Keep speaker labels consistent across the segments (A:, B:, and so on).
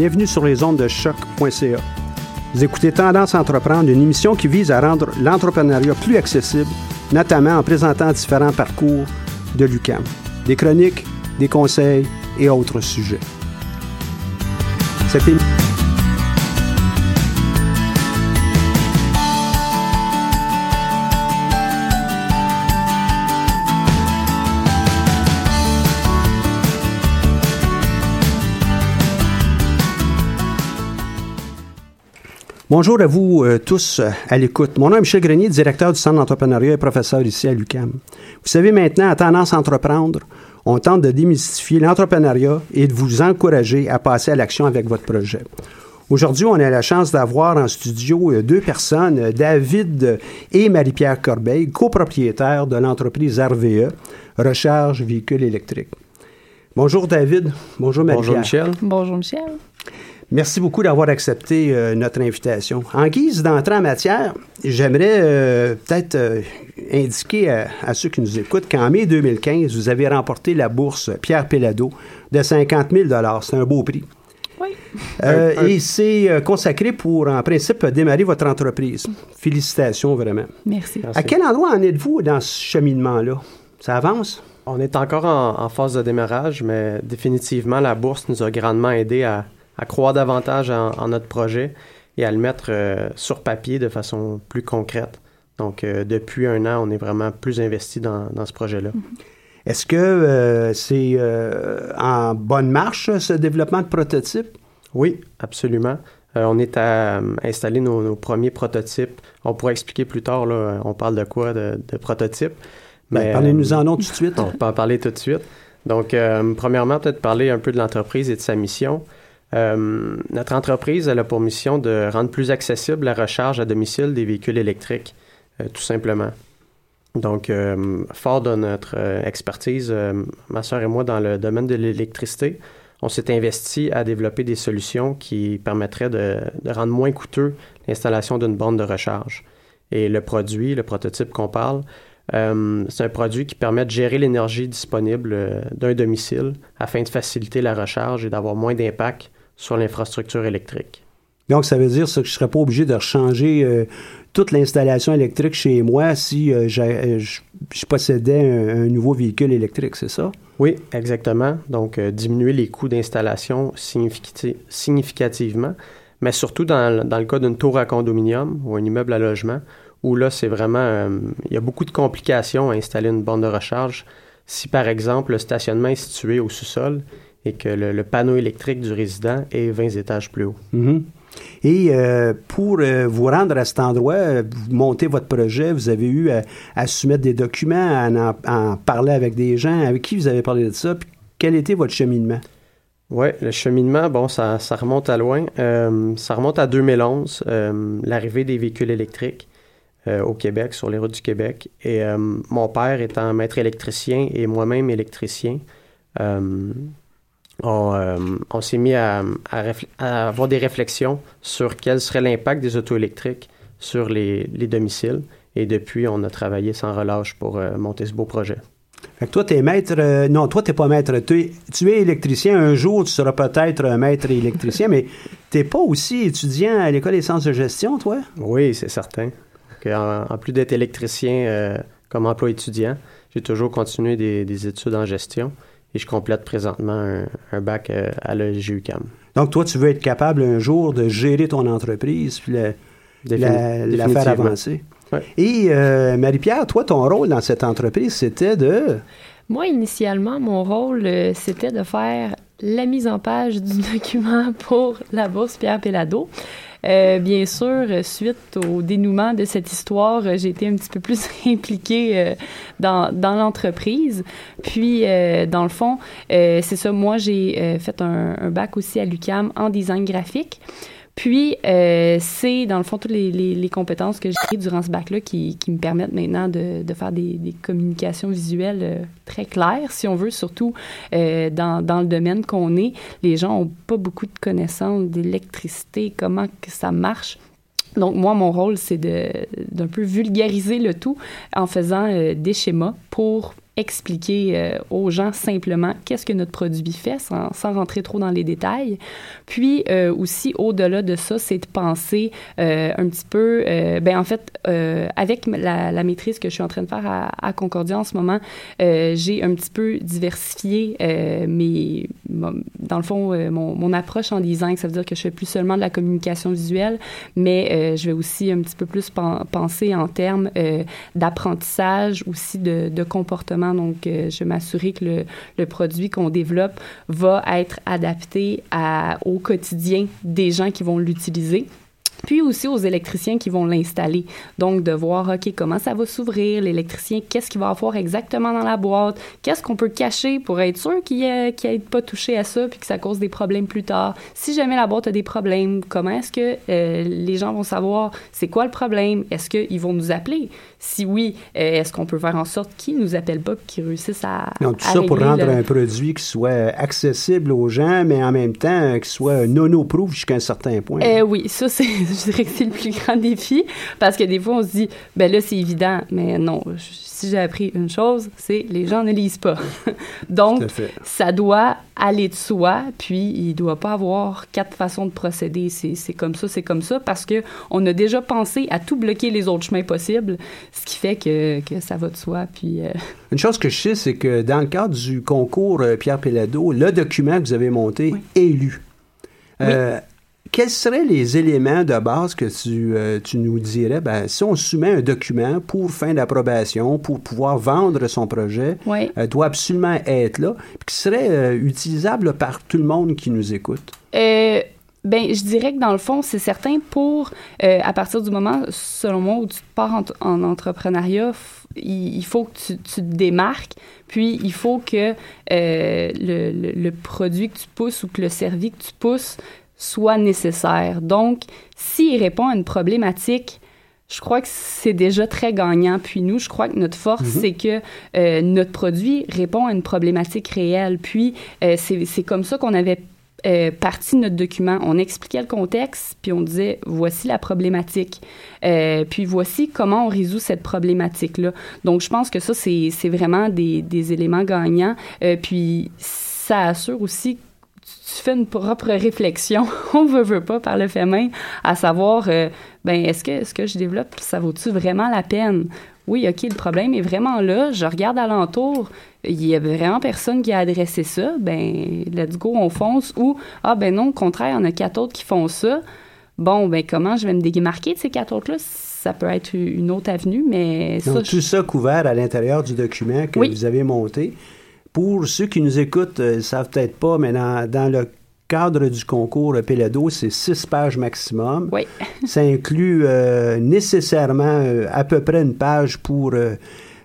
A: Bienvenue sur les ondes de choc.ca. Vous écoutez Tendance entreprendre, une émission qui vise à rendre l'entrepreneuriat plus accessible, notamment en présentant différents parcours de l'UCAM. Des chroniques, des conseils et autres sujets. Cette émission Bonjour à vous euh, tous euh, à l'écoute. Mon nom est Michel Grenier, directeur du Centre d'entrepreneuriat et professeur ici à l'UCAM. Vous savez maintenant, à Tendance à entreprendre, on tente de démystifier l'entrepreneuriat et de vous encourager à passer à l'action avec votre projet. Aujourd'hui, on a la chance d'avoir en studio euh, deux personnes, David et Marie-Pierre Corbeil, copropriétaires de l'entreprise RVE, Recharge Véhicules électriques. Bonjour David, bonjour Marie-Pierre.
B: Bonjour Michel.
C: Bonjour Michel.
A: Merci beaucoup d'avoir accepté euh, notre invitation. En guise d'entrée en matière, j'aimerais euh, peut-être euh, indiquer à, à ceux qui nous écoutent qu'en mai 2015, vous avez remporté la bourse Pierre Pellado de 50 000 C'est un beau prix.
C: Oui.
A: Euh, et c'est euh, consacré pour, en principe, démarrer votre entreprise. Félicitations, vraiment.
C: Merci.
A: À quel endroit en êtes-vous dans ce cheminement-là? Ça avance?
B: On est encore en, en phase de démarrage, mais définitivement, la bourse nous a grandement aidé à, à croire davantage en, en notre projet et à le mettre euh, sur papier de façon plus concrète. Donc, euh, depuis un an, on est vraiment plus investi dans, dans ce projet-là.
A: Est-ce que euh, c'est euh, en bonne marche, ce développement de prototype?
B: Oui, absolument. Euh, on est à euh, installer nos, nos premiers prototypes. On pourra expliquer plus tard, là, on parle de quoi, de, de prototypes.
A: Ben,
B: Mais,
A: Parlez-nous en nom tout de suite.
B: On peut en parler tout de suite. Donc, euh, premièrement, peut-être parler un peu de l'entreprise et de sa mission. Euh, notre entreprise, elle a pour mission de rendre plus accessible la recharge à domicile des véhicules électriques, euh, tout simplement. Donc, euh, fort de notre expertise, ma soeur et moi, dans le domaine de l'électricité, on s'est investi à développer des solutions qui permettraient de, rendre moins coûteux l'installation d'une borne de recharge. Et le produit, le prototype qu'on parle, c'est un produit qui permet de gérer l'énergie disponible d'un domicile afin de faciliter la recharge et d'avoir moins d'impact sur l'infrastructure électrique.
A: Donc, ça veut dire que je ne serais pas obligé de changer euh, toute l'installation électrique chez moi si euh, euh, je, possédais un, un nouveau véhicule électrique, c'est ça?
B: Oui, exactement. Donc, euh, diminuer les coûts d'installation significati- significativement, mais surtout dans, le- dans le cas d'une tour à condominium ou un immeuble à logement, où là, c'est vraiment... il y a beaucoup de complications à installer une borne de recharge. Si, par exemple, le stationnement est situé au sous-sol et que le, le panneau électrique du résident est 20 étages plus haut.
A: Mhm. Et euh, pour euh, vous rendre à cet endroit, euh, vous montez votre projet, vous avez eu à, à soumettre des documents, à en, à en parler avec des gens. Avec qui vous avez parlé de ça? Puis quel était votre cheminement?
B: Oui, le cheminement, bon, ça, ça remonte à loin. Euh, ça remonte à 2011, euh, l'arrivée des véhicules électriques. au Québec, sur les routes du Québec. Et mon père étant maître électricien et moi-même électricien, on, on s'est mis à, à, avoir des réflexions sur quel serait l'impact des autos électriques sur les, les, domiciles. Et depuis, on a travaillé sans relâche pour monter ce beau projet.
A: Fait que toi, t'es maître. Euh, non, toi, t'es pas maître. Tu es, électricien. Un jour, tu seras peut-être un maître électricien, mais t'es pas aussi étudiant à l'École des sciences de gestion, toi?
B: Oui, c'est certain. En, plus d'être électricien euh, comme emploi étudiant, j'ai toujours continué des, études en gestion et je complète présentement un, bac euh, à l'EGUCAM.
A: Donc, toi, tu veux être capable un jour de gérer ton entreprise puis la faire avancer. Et euh, Marie-Pierre, toi, ton rôle dans cette entreprise, c'était de...
D: Moi, initialement, mon rôle, euh, c'était de faire la mise en page du document pour la bourse Pierre Pellado. Euh, bien sûr, suite au dénouement de cette histoire, j'ai été un petit peu plus impliquée dans, dans l'entreprise. Puis, dans le fond, c'est ça, moi, j'ai fait un, un, bac aussi à l'UCAM en design graphique. Puis, euh, c'est dans le fond toutes les, compétences que j'ai prises durant ce bac-là qui, me permettent maintenant de, faire des, des, communications visuelles euh, très claires, si on veut, surtout euh, dans, dans, le domaine qu'on est. Les gens n'ont pas beaucoup de connaissances d'électricité, comment que ça marche. Donc, moi, mon rôle, c'est d'un peu vulgariser le tout en faisant des schémas pour expliquer euh, aux gens simplement qu'est-ce que notre produit fait sans, rentrer trop dans les détails. Puis euh, aussi, au-delà de ça, c'est de penser euh, un petit peu, ben en fait, avec la, maîtrise que je suis en train de faire à, Concordia en ce moment, j'ai un petit peu diversifié mes, dans le fond, mon, approche en design. Ça veut dire que je fais plus seulement de la communication visuelle, mais je vais aussi un petit peu plus penser en termes d'apprentissage, aussi de comportement donc, euh, je m'assurer que le, produit qu'on développe va être adapté au quotidien des gens qui vont l'utiliser puis aussi aux électriciens qui vont l'installer. Donc, de voir, OK, comment ça va s'ouvrir, l'électricien, qu'est-ce qu'il va avoir exactement dans la boîte, qu'est-ce qu'on peut cacher pour être sûr qu'il n'ait pas touché à ça, puis que ça cause des problèmes plus tard? Si jamais la boîte a des problèmes, comment est-ce que euh, les gens vont savoir c'est quoi le problème? Est-ce qu'ils vont nous appeler? Si oui, euh, est-ce qu'on peut faire en sorte qu'ils nous appellent pas, qu'ils réussissent à.
A: Donc, tout ça pour rendre un produit qui soit accessible aux gens, mais en même temps, qui soit nono-proof jusqu'à un certain point.
D: Euh, oui, ça, c'est je dirais que c'est le plus grand défi parce que des fois, on se dit, ben là, c'est évident, mais non. Si j'ai appris une chose, c'est les gens ne lisent pas. Donc, ça doit aller de soi, puis il doit pas avoir quatre façons de procéder. C'est comme ça, c'est comme ça, parce que on a déjà pensé à tout bloquer les autres chemins possibles, ce qui fait que, que ça va de soi. Puis, euh,
A: Une chose que je sais, c'est que dans le cadre du concours euh, Pierre Pellado, le document que vous avez monté est lu. Euh, quels seraient les éléments de base que tu, euh, tu nous dirais, ben, si on soumet un document pour fin d'approbation, pour pouvoir vendre son projet, euh, doit absolument être là, puis qui serait euh, utilisable par tout le monde qui nous écoute?
D: Ben, je dirais que dans le fond, c'est certain pour, à partir du moment, selon moi, où tu pars en, entrepreneuriat, il, faut que tu, tu, te démarques, puis il faut que le, le, le, produit que tu pousses ou que le service que tu pousses soit nécessaire. Donc, s'il répond à une problématique, je crois que c'est déjà très gagnant. Puis nous, je crois que notre force, mhm. c'est que euh, notre produit répond à une problématique réelle. Puis euh, c'est comme ça qu'on avait euh, parti de notre document. On expliquait le contexte, puis on disait voici la problématique, puis voici comment on résout cette problématique-là. Donc, je pense que ça, c'est vraiment des, éléments gagnants. puis ça assure aussi tu fais une propre réflexion, on veut, veut pas, par le fait même, à savoir, euh, ben, est-ce que ce que je développe, ça vaut-tu vraiment la peine? Oui, OK, le problème est vraiment là. Je regarde alentour, il y a vraiment personne qui a adressé ça. Ben, let's go, on fonce. Ou, ah, ben non, au contraire, il y en a quatre autres qui font ça. Bon, ben, comment je vais me démarquer de ces quatre autres-là? Ça peut être une autre avenue, mais
A: Donc, tout ça couvert à l'intérieur du document que vous avez monté. Pour ceux qui nous écoutent, ils ne savent peut-être pas, mais dans, le cadre du concours Pelado, c'est six pages maximum.
D: Oui.
A: Ça inclut euh, nécessairement euh, à peu près une page pour euh,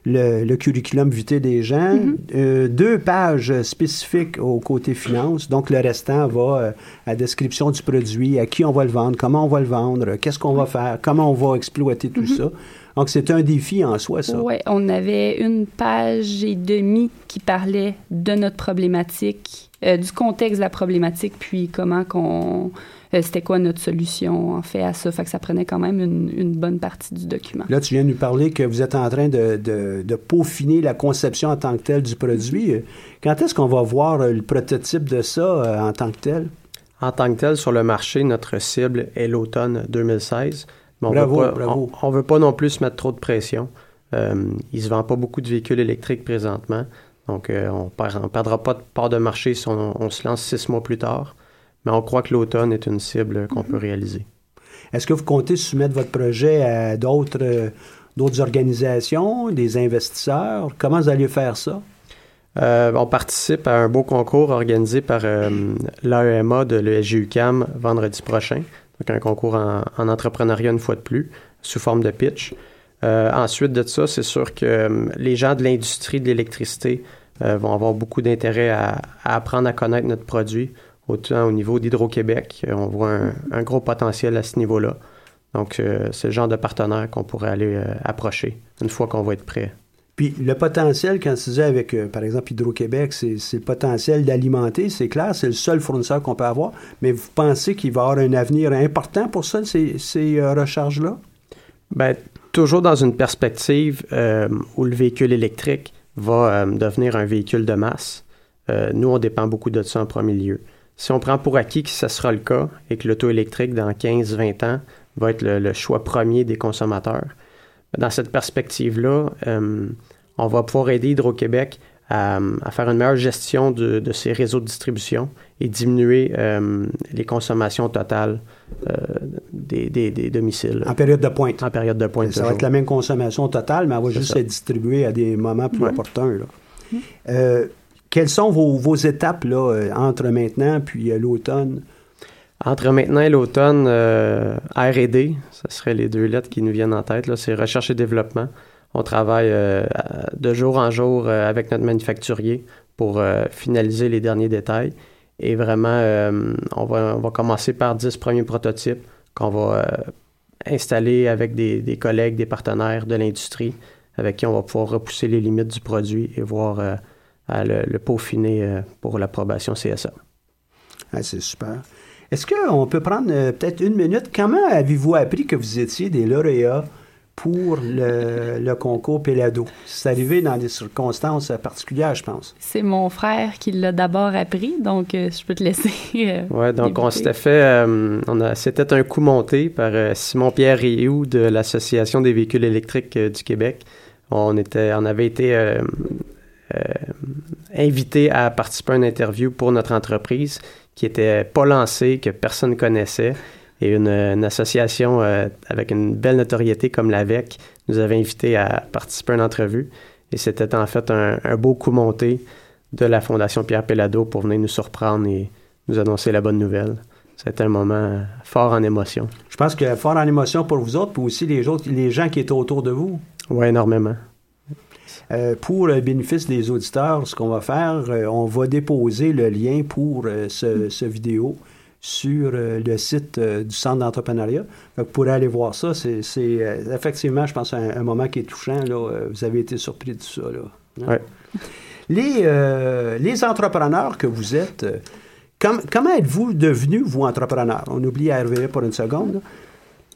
A: le, curriculum vitae des gens, mm-hmm. deux pages spécifiques au côté finance, donc le restant va à la description du produit, à qui on va le vendre, comment on va le vendre, qu'est-ce qu'on va faire, comment on va exploiter tout mm-hmm. ça. Donc, c'est un défi en soi, ça.
D: Oui, on avait une page et demie qui parlait de notre problématique, euh, du contexte de la problématique, puis comment qu'on... euh, c'était quoi notre solution, en fait, à ça. Fait que ça prenait quand même une, une bonne partie du document.
A: Là, tu viens de nous parler que vous êtes en train de, de- de peaufiner la conception en tant que telle du produit. Quand est-ce qu'on va voir euh, le prototype de ça euh, en tant que tel?
B: En tant que tel, sur le marché, notre cible est l'automne 2016. Mais on
A: Bravo,
B: veut pas,
A: bravo.
B: On, on veut pas non plus se mettre trop de pression. Euh, il se vend pas beaucoup de véhicules électriques présentement. Donc, euh, on ne perdra pas de part de marché si on, on se lance six mois plus tard. Mais on croit que l'automne est une cible qu'on peut réaliser.
A: Est-ce que vous comptez soumettre votre projet à d'autres euh, d'autres organisations, des investisseurs? Comment vous allez faire ça?
B: Euh, on participe à un beau concours organisé par euh, l'AEMA de l'ESGUCAM vendredi prochain. Donc un concours en, en entrepreneuriat une fois de plus, sous forme de pitch. Euh, ensuite de ça, c'est sûr que euh, les gens de l'industrie de l'électricité euh, vont avoir beaucoup d'intérêt à, à apprendre à connaître notre produit, autant au niveau d'Hydro-Québec. euh, On voit un, un gros potentiel à ce niveau-là. Donc, euh, c'est le genre de partenaire qu'on pourrait aller euh, approcher une fois qu'on va être prêt.
A: Puis le potentiel, quand tu disais avec, euh, par exemple, Hydro-Québec, c'est le potentiel d'alimenter, c'est clair, c'est le seul fournisseur qu'on peut avoir, mais vous pensez qu'il va y avoir un avenir important pour ça, ces, euh, recharges-là?
B: Ben, toujours dans une perspective euh, où le véhicule électrique va devenir un véhicule de masse. Nous, on dépend beaucoup de ça en premier lieu. Si on prend pour acquis que ce sera le cas et que l'auto électrique, dans 15-20 ans, va être le choix premier des consommateurs, dans cette perspective-là, euh, on va pouvoir aider Hydro-Québec à, à faire une meilleure gestion de, de ses réseaux de distribution et diminuer euh, les consommations totales euh, des, des- des domiciles
A: En période de pointe.
B: en période de pointe.
A: Ça va être la même consommation totale, mais elle va juste
B: ça.
A: être distribuée à des moments plus
B: Ouais.
A: opportuns. là. Quelles sont vos, vos étapes là, entre maintenant puis l'automne?
B: Entre maintenant et l'automne, euh, R&D, ce seraient les deux lettres qui nous viennent en tête. C'est recherche et développement. On travaille euh, de jour en jour euh, avec notre manufacturier pour finaliser les derniers détails. Et vraiment, on, va, commencer par 10 premiers prototypes qu'on va installer avec des, collègues, des partenaires de l'industrie avec qui on va pouvoir repousser les limites du produit et voir à le, peaufiner pour l'approbation CSA.
A: Ah, c'est super. Est-ce qu'on peut prendre euh, peut-être une minute? Comment avez-vous appris que vous étiez des lauréats pour le, le concours Pelado? C'est arrivé dans des circonstances particulières, je pense.
D: C'est mon frère qui l'a d'abord appris, donc euh, je peux te laisser. euh,
B: Ouais, donc on s'était fait, euh, on a, c'était un coup monté par euh, Simon-Pierre Rioux de l'Association des véhicules électriques euh, du Québec. On était, on avait été euh, euh, invité à participer à une interview pour notre entreprise qui était pas lancée, que personne connaissait. Et une, une association euh, avec une belle notoriété comme l'AVEC nous avait invités à participer à une entrevue. Et c'était en fait un, un beau coup monté de la Fondation Pierre Pellado pour venir nous surprendre et nous annoncer la bonne nouvelle. C'était un moment fort en émotion.
A: Je pense que fort en émotion pour vous autres, puis aussi les, autres, les gens qui étaient autour de vous.
B: Oui, énormément.
A: Euh, pour le bénéfice des auditeurs, ce qu'on va faire, euh, on va déposer le lien pour euh, ce, ce vidéo sur euh, le site euh, du Centre d'entrepreneuriat. Vous pourrez aller voir ça. C'est euh, effectivement, je pense, un, un moment qui est touchant. Là. Euh, Vous avez été surpris de ça. Là. Hein?
B: Ouais.
A: Les, euh, les entrepreneurs que vous êtes, com- comment êtes-vous devenus, vous, entrepreneur? On oublie RVE pour une seconde. là.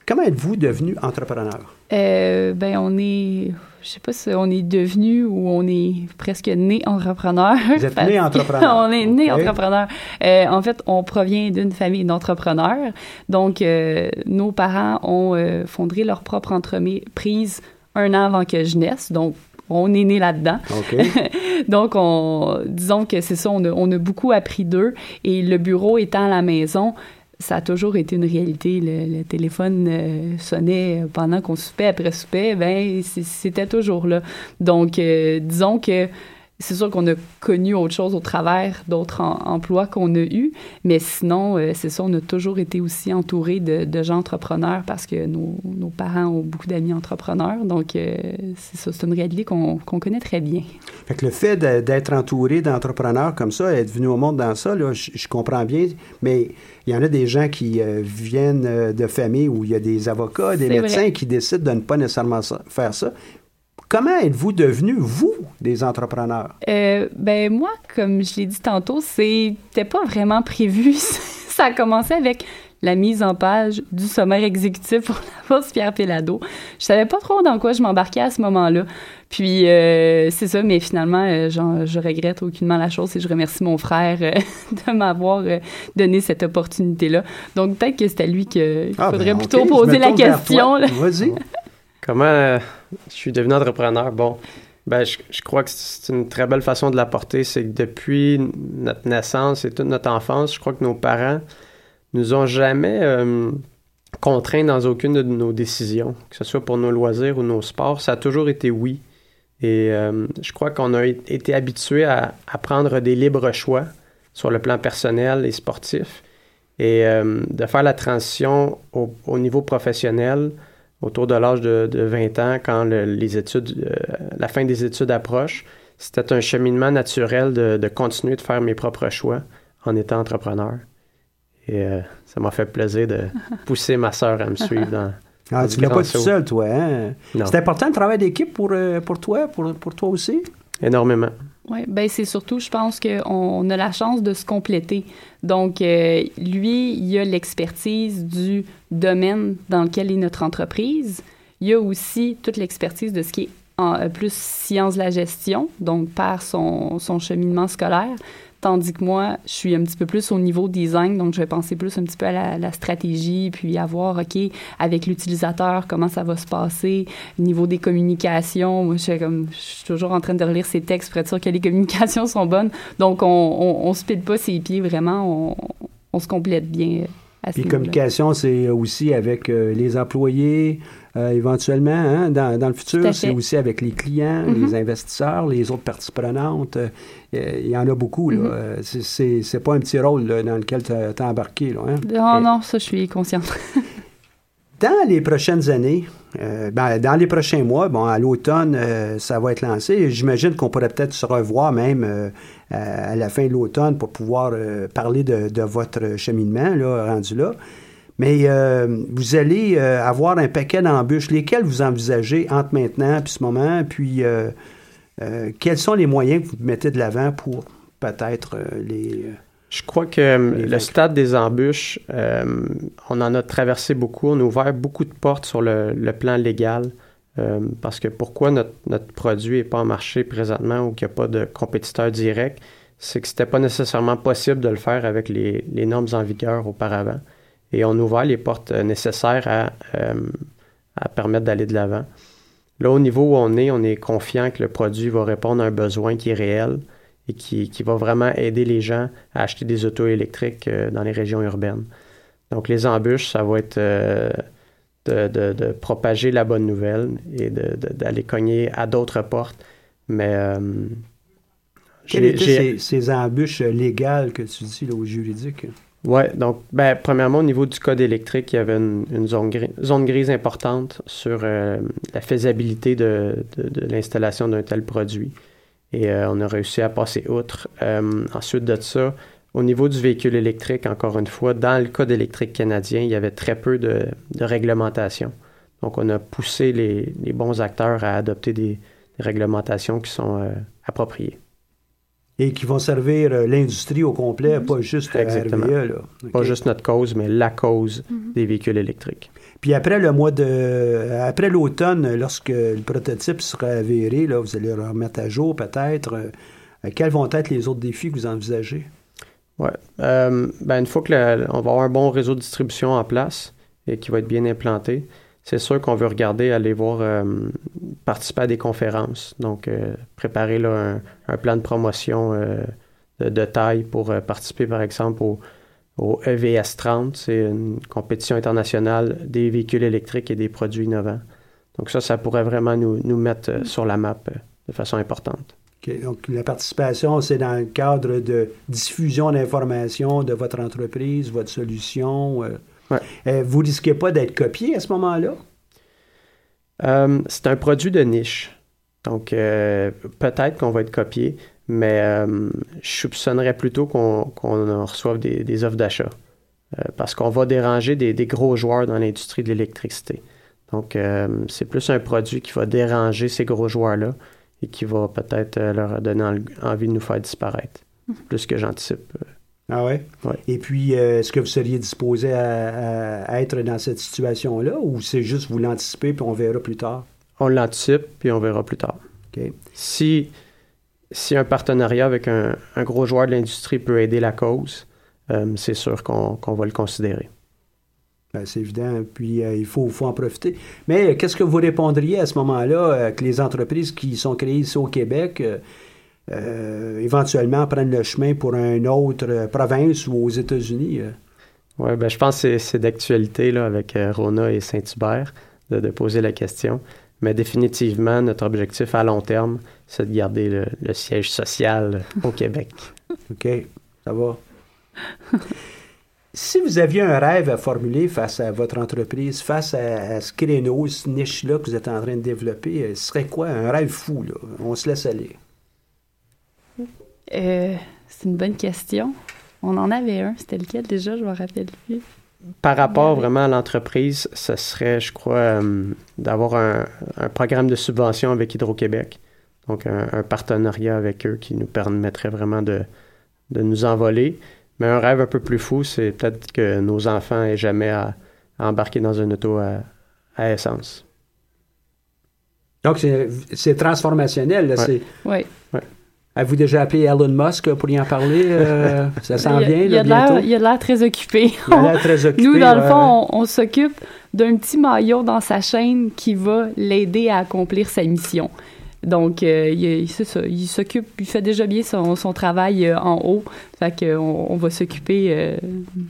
A: Comment êtes-vous devenu entrepreneur?
D: Euh, ben, on est, je sais pas si on est devenu ou on est presque né entrepreneur.
A: Vous êtes né entrepreneur.
D: on est né entrepreneur. Euh, en fait, on provient d'une famille d'entrepreneurs. Donc, euh, nos parents ont euh, fondé leur propre entreprise un an avant que je naisse. Donc, on est né là-dedans. Donc, on, disons que c'est ça, on a, on a beaucoup appris d'eux. Et le bureau étant à la maison, ça a toujours été une réalité. Le, téléphone euh, sonnait pendant qu'on soupait, après soupait, ben c'était toujours là. Donc, euh, disons que c'est sûr qu'on a connu autre chose au travers d'autres em- emplois qu'on a eus, mais sinon, euh, c'est ça, on a toujours été aussi entouré de, de gens entrepreneurs parce que nos, nos parents ont beaucoup d'amis entrepreneurs. Donc, euh, c'est ça, c'est une réalité qu'on connaît très bien.
A: Fait que le fait d'être entouré d'entrepreneurs comme ça, être venu au monde dans ça, là, je, je comprends bien, mais il y en a des gens qui euh, viennent de familles où il y a des avocats, des médecins
D: vrai.
A: qui décident de ne pas nécessairement ça- faire ça. Comment êtes-vous devenus, vous, des entrepreneurs?
D: Euh, ben moi, comme je l'ai dit tantôt, c'était pas vraiment prévu. Ça a commencé avec la mise en page du sommaire exécutif pour la bourse Pierre Pellado. Je savais pas trop dans quoi je m'embarquais à ce moment-là. Puis euh, c'est ça, mais finalement, euh, j'en- je regrette aucunement la chose et je remercie mon frère euh, de m'avoir euh, donné cette opportunité-là. Donc peut-être que c'est à lui qu'il
A: Ah,
D: faudrait
A: ben,
D: plutôt poser la question.
A: Vas-y.
B: Comment euh, je suis devenu entrepreneur? Bon, ben, je, crois que c'est une très belle façon de l'apporter. C'est que depuis notre naissance et toute notre enfance, je crois que nos parents nous ont jamais euh, contraints dans aucune de nos décisions, que ce soit pour nos loisirs ou nos sports. Ça a toujours été oui. Et euh, je crois qu'on a été habitué à, prendre des libres choix sur le plan personnel et sportif. Et de faire la transition au niveau professionnel, autour de l'âge de, de 20 ans, quand le- les études, euh, la fin des études approche, c'était un cheminement naturel de, de continuer de faire mes propres choix en étant entrepreneur. Et euh, ça m'a fait plaisir de pousser ma sœur à me suivre dans.
A: Ah,
B: dans
A: tu l'as pas tout seul, toi, hein? C'est important le travail d'équipe pour, euh, pour toi, pour, pour toi aussi?
B: énormément.
D: Oui, ben c'est surtout, je pense qu'on on a la chance de se compléter. Donc, euh, lui, il a l'expertise du domaine dans lequel est notre entreprise. Il a aussi toute l'expertise de ce qui est euh, plus sciences de la gestion, donc par son cheminement scolaire. Tandis que moi, je suis un petit peu plus au niveau design, donc je vais penser plus un petit peu à la, stratégie, puis à voir, OK, avec l'utilisateur, comment ça va se passer, niveau des communications. Moi, je suis, comme, je suis toujours en train de relire ces textes pour être sûr que les communications sont bonnes. Donc, on, on se pile pas ses pieds, vraiment, on, se complète bien
A: Puis communication, c'est aussi avec euh, les employés, euh, éventuellement, hein, dans, dans le futur, c'est aussi avec les clients,
D: Mhm.
A: les investisseurs, les autres parties prenantes. Euh, Il y en a beaucoup. là.
D: Mhm.
A: Euh, c'est- pas un petit rôle là, dans lequel tu as embarqué. Là, hein?
D: Non, non, ça, je suis consciente.
A: Dans les prochaines années, euh, ben, dans les prochains mois, bon, à l'automne, euh, ça va être lancé. J'imagine qu'on pourrait peut-être se revoir même euh, à la fin de l'automne pour pouvoir parler de, de votre cheminement, là, rendu là. Mais vous allez avoir un paquet d'embûches. Lesquelles vous envisagez entre maintenant et ce moment? Puis, quels sont les moyens que vous mettez de l'avant pour peut-être les...
B: Je crois que euh,
A: Les
B: le stade des embûches, euh, on en a traversé beaucoup. On a ouvert beaucoup de portes sur le, le plan légal. euh, parce que pourquoi notre, notre produit n'est pas en marché présentement ou qu'il n'y a pas de compétiteur direct, c'est que c'était pas nécessairement possible de le faire avec les, les normes en vigueur auparavant. Et on a ouvert les portes nécessaires à, euh, à permettre d'aller de l'avant. Là, au niveau où on est, on est confiant que le produit va répondre à un besoin qui est réel et qui, qui va vraiment aider les gens à acheter des autos électriques euh, dans les régions urbaines. Donc, les embûches, ça va être euh, de, de- de propager la bonne nouvelle et d'aller cogner à d'autres portes. Mais euh,
A: Quelles étaient ces, ces embûches légales que tu dis là, au juridique?
B: Oui, donc, ben, premièrement, au niveau du code électrique, il y avait une, une zone, gri- zone grise importante sur la faisabilité de l'installation d'un tel produit. Et euh, on a réussi à passer outre. Euh, ensuite de ça, au niveau du véhicule électrique, encore une fois, dans le code électrique canadien, il y avait très peu de, de réglementation. Donc, on a poussé les, les bons acteurs à adopter des, des réglementations qui sont euh, appropriées.
A: Et qui vont servir l'industrie au complet,
D: Mhm.
A: pas juste à
B: Exactement.
A: Là.
B: Pas juste notre cause, mais la cause
D: Mhm.
B: des véhicules électriques.
A: Puis après le mois de... Après l'automne, lorsque le prototype sera avéré, là, vous allez le remettre à jour peut-être. euh, quels vont être les autres défis que vous envisagez?
B: Ouais. Euh, ben, une fois que le- on va avoir un bon réseau de distribution en place et qui va être bien implanté, c'est sûr qu'on veut regarder, aller voir, euh, participer à des conférences. Donc, préparer là, un, plan de promotion de, taille pour participer, par exemple, au, au EVS 30. C'est une compétition internationale des véhicules électriques et des produits innovants. Donc, ça, ça pourrait vraiment nous, nous mettre euh, sur la map euh, de façon importante.
A: OK, Donc, la participation, c'est dans le cadre de diffusion d'informations de votre entreprise, votre solution. euh.
B: Ouais.
A: Euh, vous risquez pas d'être copié à ce moment-là?
B: Euh, c'est un produit de niche. Donc, peut-être qu'on va être copié, mais euh, je soupçonnerais plutôt qu'on reçoive des, offres d'achat. Euh, parce qu'on va déranger des, gros joueurs dans l'industrie de l'électricité. Donc, c'est plus un produit qui va déranger ces gros joueurs-là et qui va peut-être leur donner envie de nous faire disparaître, mhm. plus que j'anticipe.
A: Ah ouais? Et puis, est-ce que vous seriez disposé à, être dans cette situation-là ou c'est juste vous l'anticipez puis on verra plus tard?
B: On l'anticipe puis on verra plus tard. Si, si un partenariat avec un, gros joueur de l'industrie peut aider la cause, euh, c'est sûr qu'on va le considérer.
A: Ben, c'est évident, puis euh, il faut, faut, en profiter. Mais qu'est-ce que vous répondriez à ce moment-là euh, que les entreprises qui sont créées ici au Québec euh, éventuellement prennent le chemin pour une autre euh, province ou aux États-Unis? Euh?
B: Oui, ben, je pense que c'est d'actualité avec Rona et Saint-Hubert de, poser la question. Mais définitivement, notre objectif à long terme, c'est de garder le, siège social au Québec.
A: OK, ça va. si vous aviez un rêve à formuler face à votre entreprise, face à, ce créneau, ce niche-là que vous êtes en train de développer, ce serait quoi? Un rêve fou, là. On se laisse aller.
D: Euh, c'est une bonne question. On en avait un. C'était lequel déjà? Je me rappelle plus.
B: Par rapport vraiment à l'entreprise, ce serait, je crois, euh, d'avoir un, programme de subvention avec Hydro-Québec. Donc, un, partenariat avec eux qui nous permettrait vraiment de, nous envoler. Mais un rêve un peu plus fou, c'est peut-être que nos enfants aient jamais à, embarquer dans une auto à, essence.
A: Donc, c'est transformationnel.
D: Oui.
A: Ouais. Avez-vous déjà appelé Elon Musk pour y en parler? Euh, ça s'en vient, il,
D: a il a l'air très occupé.
A: Il a l'air très occupé.
D: Nous, dans le fond, on, s'occupe d'un petit maillot dans sa chaîne qui va l'aider à accomplir sa mission. Donc, euh, il, c'est ça, il s'occupe, il fait déjà bien son, son travail euh, en haut. Fait qu'on on va s'occuper euh,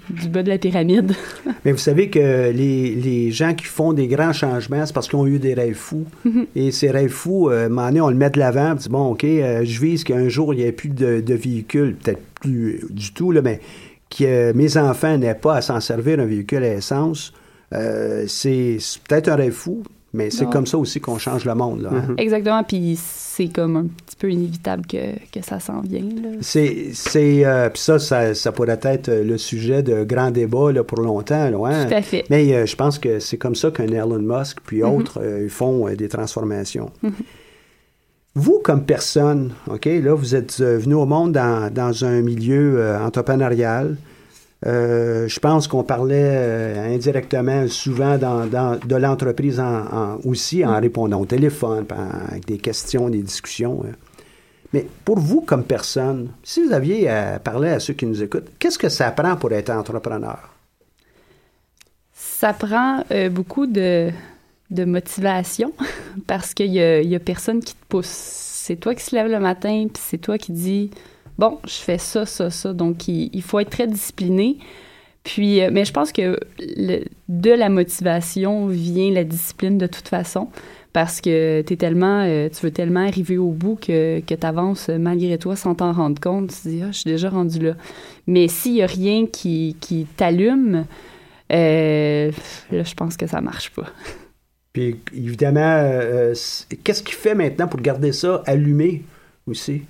D: du bas de la pyramide.
A: Mais vous savez que les, les, gens qui font des grands changements, c'est parce qu'ils ont eu des rêves fous. Mhm. Et ces rêves fous, euh, on le met de l'avant, on dit, bon, OK, je vise qu'un jour, il n'y ait plus de, de véhicules, peut-être plus du tout, là, mais que mes enfants n'aient pas à s'en servir un véhicule à essence. c'est peut-être un rêve fou, mais c'est comme ça aussi qu'on change le monde. Là, hein.
D: mm-hmm. Exactement. Puis c'est comme un petit peu inévitable que, que ça s'en vienne.
A: C'est, c'est, euh, puis ça, ça, pourrait être le sujet de grands débats là, pour longtemps. Là,
D: hein. Tout à fait.
A: Mais euh, je pense que c'est comme ça qu'un Elon Musk puis mm-hmm. autres euh, font des transformations. Mm-hmm. Vous, comme personne, OK, là, vous êtes venu au monde dans, dans un milieu entrepreneurial. Euh, je pense qu'on parlait euh, indirectement souvent dans, de l'entreprise en, aussi en répondant au téléphone, avec des questions, des discussions. Hein. Mais pour vous comme personne, si vous aviez à parler à ceux qui nous écoutent, qu'est-ce que ça prend pour être entrepreneur?
D: Ça prend euh, beaucoup de, de, motivation parce qu'il n'y a, a, personne qui te pousse. C'est toi qui se lève le matin, puis c'est toi qui dis bon, je fais ça, ça, ça. Donc, il, faut être très discipliné. Puis, euh, mais je pense que de la motivation vient la discipline de toute façon. Parce que es tellement, euh, tu veux tellement arriver au bout que, que tu avances malgré toi sans t'en rendre compte. Tu te dis, ah, je suis déjà rendu là. Mais s'il n'y a rien qui, qui t'allume, euh, là, je pense que ça marche pas.
A: Puis évidemment, qu'est-ce qui fait maintenant pour garder ça allumé aussi?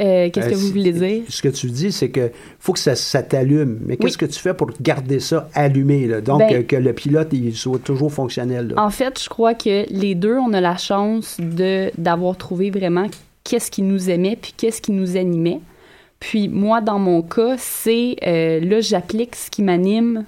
D: Euh, qu'est-ce que euh, vous voulez dire?
A: Ce que tu dis, c'est que faut que ça, t'allume. Mais qu'est-ce que tu fais pour garder ça allumé? Donc, ben que le pilote il soit toujours fonctionnel.
D: En fait, je crois que les deux, on a la chance de, d'avoir trouvé vraiment qu'est-ce qui nous aimait puis qu'est-ce qui nous animait. Puis moi, dans mon cas, c'est euh, là, j'applique ce qui m'anime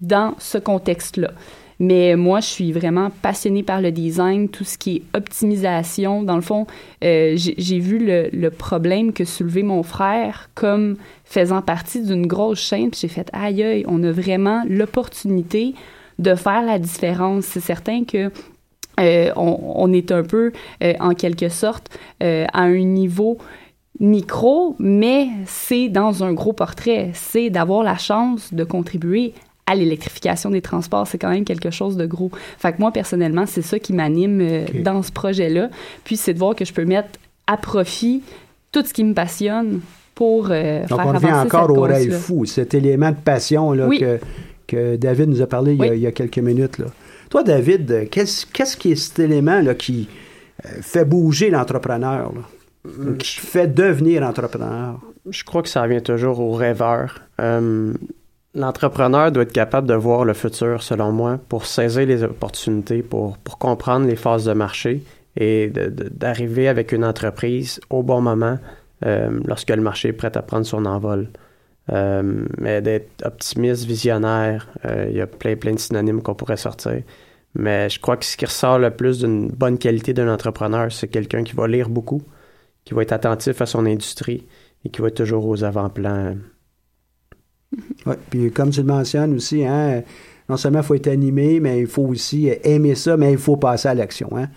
D: dans ce contexte-là. Mais moi, je suis vraiment passionnée par le design, tout ce qui est optimisation. Dans le fond, euh, j'ai vu le, problème que soulevait mon frère comme faisant partie d'une grosse chaîne. Puis j'ai fait, aïe, aïe, on a vraiment l'opportunité de faire la différence. C'est certain que euh, on, est un peu, euh, en quelque sorte, à un niveau micro, mais c'est dans un gros portrait. C'est d'avoir la chance de contribuer à l'électrification des transports, c'est quand même quelque chose de gros. Fait que moi, personnellement, c'est ça qui m'anime euh, dans ce projet-là. Puis c'est de voir que je peux mettre à profit tout ce qui me passionne pour euh,
A: Donc
D: faire
A: on revient encore au rêve fou, cet élément de passion là, que, que, David nous a parlé il, y a, quelques minutes. Là. Toi, David, qu'est-ce, qu'est-ce qui est cet élément là, qui, fait bouger l'entrepreneur, là, qui fait devenir entrepreneur?
B: Je crois que ça revient toujours au rêveur. Euh, l'entrepreneur doit être capable de voir le futur, selon moi, pour saisir les opportunités, pour, pour comprendre les phases de marché et d'arriver avec une entreprise au bon moment euh, lorsque le marché est prêt à prendre son envol. Euh, mais d'être optimiste, visionnaire, euh, il y a plein, plein de synonymes qu'on pourrait sortir. Mais je crois que ce qui ressort le plus d'une bonne qualité d'un entrepreneur, c'est quelqu'un qui va lire beaucoup, qui va être attentif à son industrie et qui va être toujours aux avant-plans.
A: Oui, puis comme tu le mentionnes aussi, hein, non seulement il faut être animé, mais il faut aussi aimer ça, mais il faut passer à l'action. Hein.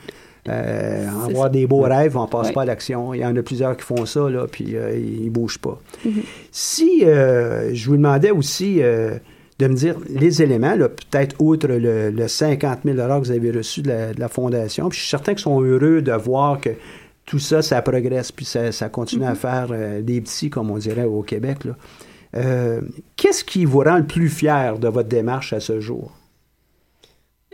A: Euh, avoir des beaux rêves, on passe pas à l'action. Il y en a plusieurs qui font ça, là, puis euh, ils bougent pas. Mm-hmm. Si euh, je vous demandais aussi de me dire les éléments, peut-être outre le, 50 000 que vous avez reçu de la, Fondation, puis je suis certain qu'ils sont heureux de voir que tout ça, ça progresse, puis ça, continue à mm-hmm. faire des petits, comme on dirait au Québec. Qu'est-ce qui vous rend le plus fier de votre démarche à ce jour?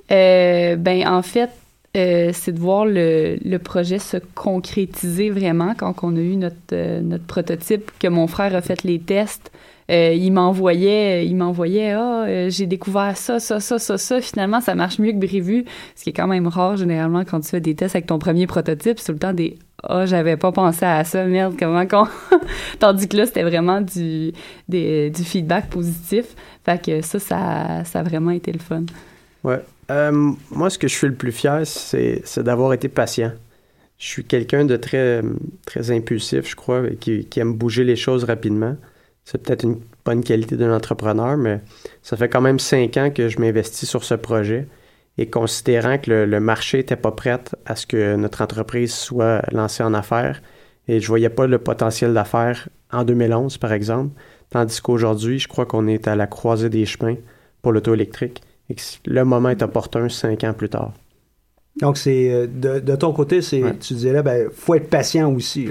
D: ben, en fait, euh, c'est de voir le, projet se concrétiser vraiment quand on a eu notre, euh, notre prototype, que mon frère a fait les tests. Euh, il m'envoyait, il m'envoyait, ah, j'ai découvert ça, ça, ça, ça, ça. Finalement, ça marche mieux que prévu, ce qui est quand même rare généralement quand tu fais des tests avec ton premier prototype. C'est tout le temps des, ah, j'avais pas pensé à ça, merde, comment qu'on. Tandis que là, c'était vraiment du, des, du feedback positif. Fait que ça, ça, ça a vraiment été le fun.
B: Ouais. Euh, moi, ce que je suis le plus fier, c'est, d'avoir été patient. Je suis quelqu'un de très, très impulsif, je crois, et qui, aime bouger les choses rapidement. C'est peut-être une bonne qualité d'un entrepreneur, mais ça fait quand même cinq ans que je m'investis sur ce projet. Et considérant que le, marché n'était pas prêt à ce que notre entreprise soit lancée en affaires, et je voyais pas le potentiel d'affaires en 2011, par exemple, tandis qu'aujourd'hui, je crois qu'on est à la croisée des chemins pour l'auto électrique le moment est opportun cinq ans plus tard.
A: Donc, c'est euh, de, ton côté, c'est tu dirais, ben, faut être patient aussi.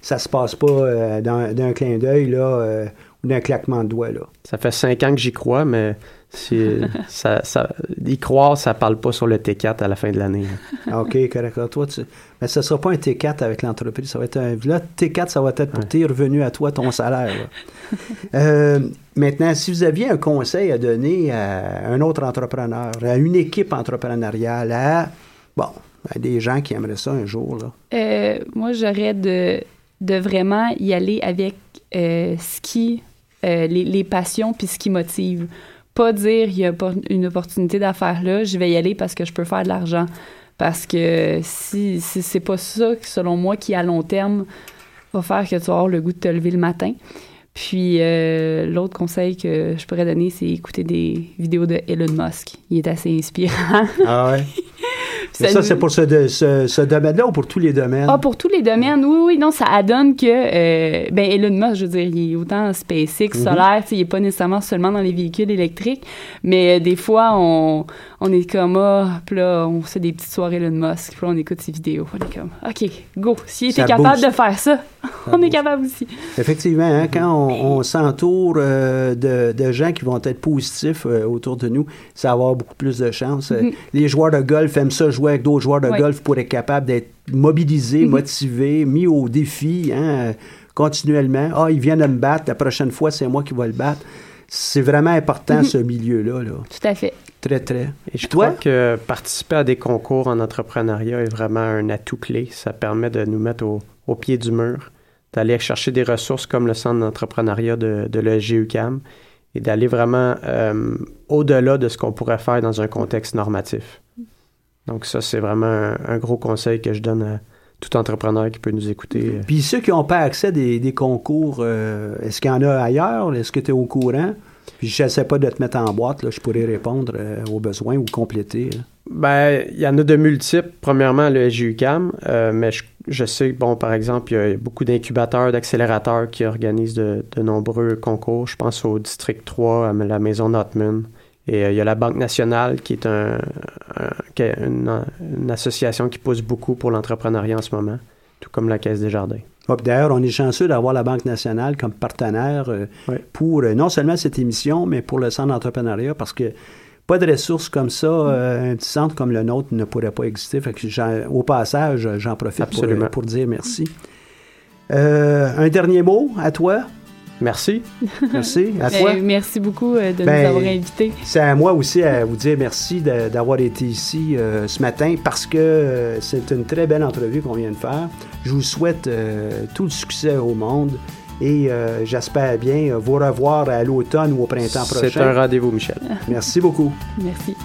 A: Ça se passe pas euh, d'un clin d'œil là, euh, d'un claquement de doigts. Là.
B: Ça fait cinq ans que j'y crois, mais ça, ça, y croire, ça parle pas sur le T4 à la fin de l'année.
A: Ah, OK, correct. Toi, tu... Mais ce ne sera pas un T4 avec l'entreprise. Ça va être un. Là, T4, ça va être pour tes revenus à toi, ton salaire. euh, maintenant, si vous aviez un conseil à donner à un autre entrepreneur, à une équipe entrepreneuriale, à, bon, à des gens qui aimeraient ça un jour, là?
D: Euh, moi, j'aurais de, de vraiment y aller avec euh, ce qui. Euh, les, les passions puis ce qui motive pas dire il y a une opportunité d'affaires là, je vais y aller parce que je peux faire de l'argent. Parce que si, si c'est pas ça, selon moi, qui à long terme va faire que tu vas avoir le goût de te lever le matin. Puis euh, l'autre conseil que je pourrais donner, c'est écouter des vidéos de Elon Musk. Il est assez inspirant.
A: Ah ouais? ça, c'est pour ce, ce, domaine-là ou pour tous les domaines?
D: Ah, pour tous les domaines, oui, oui. Non, ça adonne que, euh, ben, Elon Musk, je veux dire, il est autant SpaceX, mhm. solaire, il n'est pas nécessairement seulement dans les véhicules électriques, mais euh, des fois, on, on est comme, ah, puis là, on fait des petites soirées Elon Musk, puis là, on écoute ses vidéos. On est comme, OK, go. S'il était capable de faire ça, on est capable aussi.
A: Effectivement, hein, quand on, s'entoure euh, de, de, gens qui vont être positifs autour de nous, ça va avoir beaucoup plus de chance. Mhm. Les joueurs de golf aiment ça jouer avec d'autres joueurs de golf pour être capable d'être mobilisés, mhm. motivés, mis au défi hein, continuellement. Ah, il vient de me battre, la prochaine fois, c'est moi qui vais le battre. C'est vraiment important, mhm. ce milieu-là. Là.
D: Tout à fait.
A: Très, très.
B: Et je crois que participer à des concours en entrepreneuriat est vraiment un atout clé. Ça permet de nous mettre au, pied du mur, d'aller chercher des ressources comme le centre d'entrepreneuriat de, de l'EGUCAM et d'aller vraiment euh, au-delà de ce qu'on pourrait faire dans un contexte normatif. Donc ça, c'est vraiment un, gros conseil que je donne à tout entrepreneur qui peut nous écouter.
A: Puis ceux qui n'ont pas accès à des, concours, euh, est-ce qu'il y en a ailleurs? Est-ce que tu es au courant? Puis je sais pas de te mettre en boîte, là, je pourrais répondre euh, aux besoins ou compléter.
B: Ben, il y en a de multiples. Premièrement, le SGUCAM, euh, mais je, sais, bon, par exemple, il y a beaucoup d'incubateurs, d'accélérateurs qui organisent de, nombreux concours. Je pense au District 3, à la Maison Notman. Et euh, il y a la Banque nationale qui est, un, une, association qui pousse beaucoup pour l'entrepreneuriat en ce moment, tout comme la Caisse des Jardins.
A: D'ailleurs, on est chanceux d'avoir la Banque nationale comme partenaire euh, pour euh, non seulement cette émission, mais pour le centre d'entrepreneuriat, parce que pas de ressources comme ça, euh, un petit centre comme le nôtre ne pourrait pas exister. Fait que j'en- au passage, j'en profite pour, dire merci. Un dernier mot à toi?
B: Merci.
A: Merci. À
D: Ben,
A: toi.
D: merci beaucoup euh, de
A: Ben,
D: nous avoir invités.
A: C'est à moi aussi à vous dire merci d'avoir été ici euh, ce matin parce que euh, c'est une très belle entrevue qu'on vient de faire. Je vous souhaite euh, tout le succès au monde et euh, j'espère bien vous revoir à l'automne ou au printemps
B: C'est un
A: prochain.
B: rendez-vous, Michel.
A: Merci beaucoup.
D: Merci.